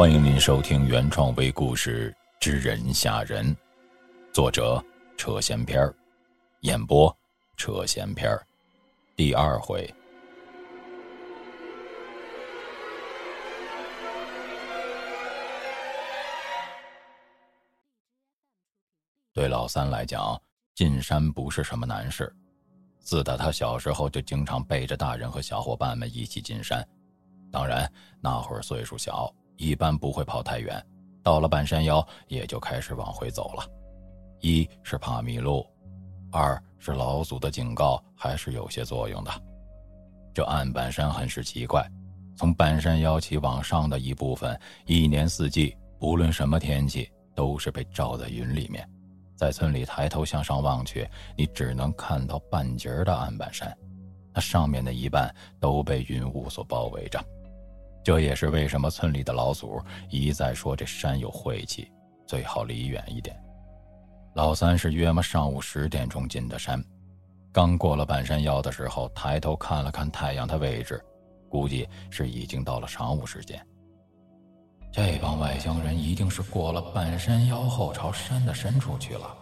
欢迎您收听原创微故事《知人吓人》，作者扯闲篇儿，演播扯闲篇儿，第二回。对老三来讲，进山不是什么难事。自打他小时候就经常背着大人和小伙伴们一起进山，当然那会儿岁数小，一般不会跑太远。到了半山腰，也就开始往回走了。一是怕迷路，二是老祖的警告还是有些作用的。这暗板山很是奇怪，从半山腰起往上的一部分，一年四季，不论什么天气，都是被罩在云里面。在村里抬头向上望去，你只能看到半截的暗板山，那上面的一半都被云雾所包围着。这也是为什么村里的老祖一再说这山有晦气，最好离远一点。老三是约么上午十点钟进的山，刚过了半山腰的时候，抬头看了看太阳的位置，估计是已经到了晌午时间。这帮外乡人一定是过了半山腰后朝山的深处去了，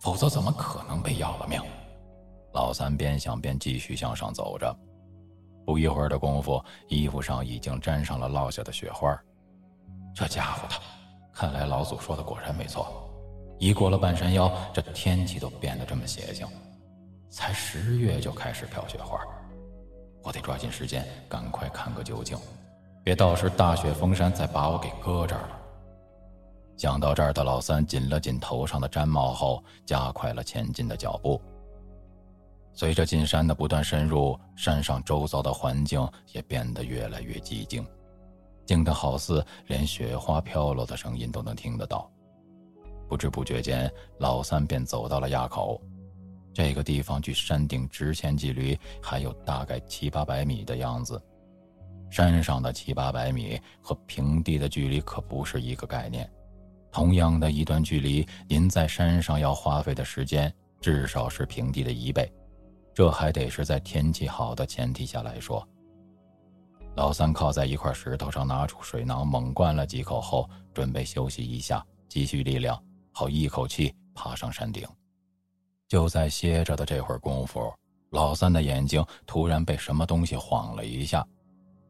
否则怎么可能被要了命？老三边想边继续向上走着，不一会儿的功夫，衣服上已经沾上了落下的雪花。这家伙的，看来老祖说的果然没错，一过了半山腰，这天气都变得这么邪性，才十月就开始飘雪花。我得抓紧时间，赶快看个究竟。别到时大雪封山，再把我给搁这儿了。想到这儿的老三紧了紧头上的毡帽后，加快了前进的脚步。随着进山的不断深入，山上周遭的环境也变得越来越寂静，静得好似连雪花飘落的声音都能听得到。不知不觉间，老三便走到了垭口。这个地方距山顶直线距离还有大概七八百米的样子。山上的七八百米和平地的距离可不是一个概念。同样的一段距离，您在山上要花费的时间至少是平地的一倍，这还得是在天气好的前提下来说。老三靠在一块石头上，拿出水囊，猛灌了几口后，准备休息一下，积蓄力量，好一口气爬上山顶。就在歇着的这会儿功夫，老三的眼睛突然被什么东西晃了一下。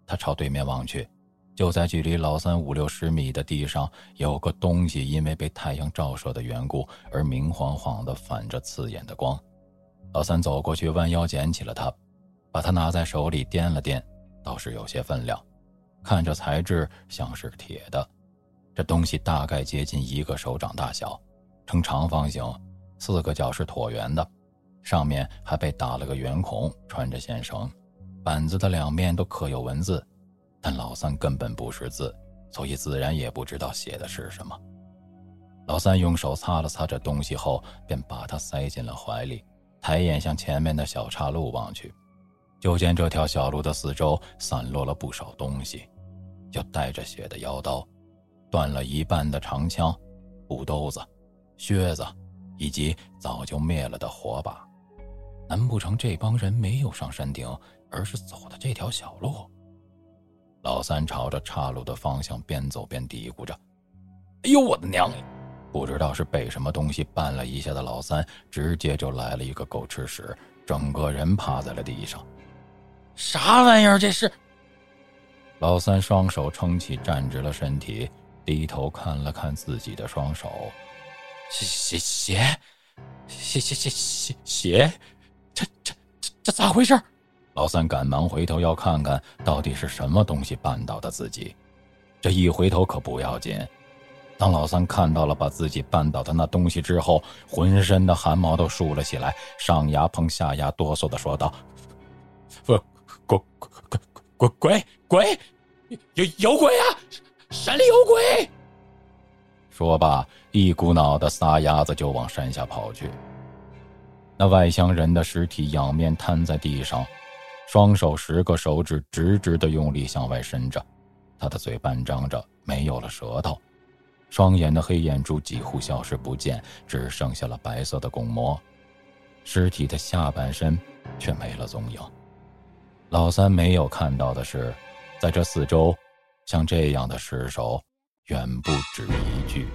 他朝对面望去，就在距离老三五六十米的地上，有个东西因为被太阳照射的缘故而明晃晃的反着刺眼的光。老三走过去，弯腰捡起了它，把它拿在手里掂了掂，倒是有些分量，看着材质像是铁的。这东西大概接近一个手掌大小，呈长方形，四个角是椭圆的，上面还被打了个圆孔，穿着线绳。板子的两面都刻有文字，但老三根本不识字，所以自然也不知道写的是什么。老三用手擦了擦这东西后，便把它塞进了怀里，抬眼向前面的小岔路望去，就见这条小路的四周散落了不少东西，有带着血的腰刀，断了一半的长枪，布兜子、靴子，以及早就灭了的火把。难不成这帮人没有上山顶？而是走的这条小路。老三朝着岔路的方向边走边嘀咕着：“哎呦，我的娘！”不知道是被什么东西绊了一下的老三，直接就来了一个狗吃屎，整个人趴在了地上。啥玩意儿？这是？老三双手撑起，站直了身体，低头看了看自己的双手，血血血血血血血血，这这这这咋回事？老三赶忙回头要看看到底是什么东西绊倒的自己，这一回头可不要紧。当老三看到了把自己绊倒的那东西之后，浑身的汗毛都竖了起来，上牙碰下牙，哆嗦的说道：“鬼鬼鬼鬼鬼鬼，有有鬼啊！山里有鬼！”说罢，一股脑的撒丫子就往山下跑去。那外乡人的尸体仰面瘫在地上。双手十个手指直直的用力向外伸着，他的嘴半张着，没有了舌头，双眼的黑眼珠几乎消失不见，只剩下了白色的巩膜。尸体的下半身却没了踪影。老三没有看到的是，在这四周，像这样的尸首远不止一具。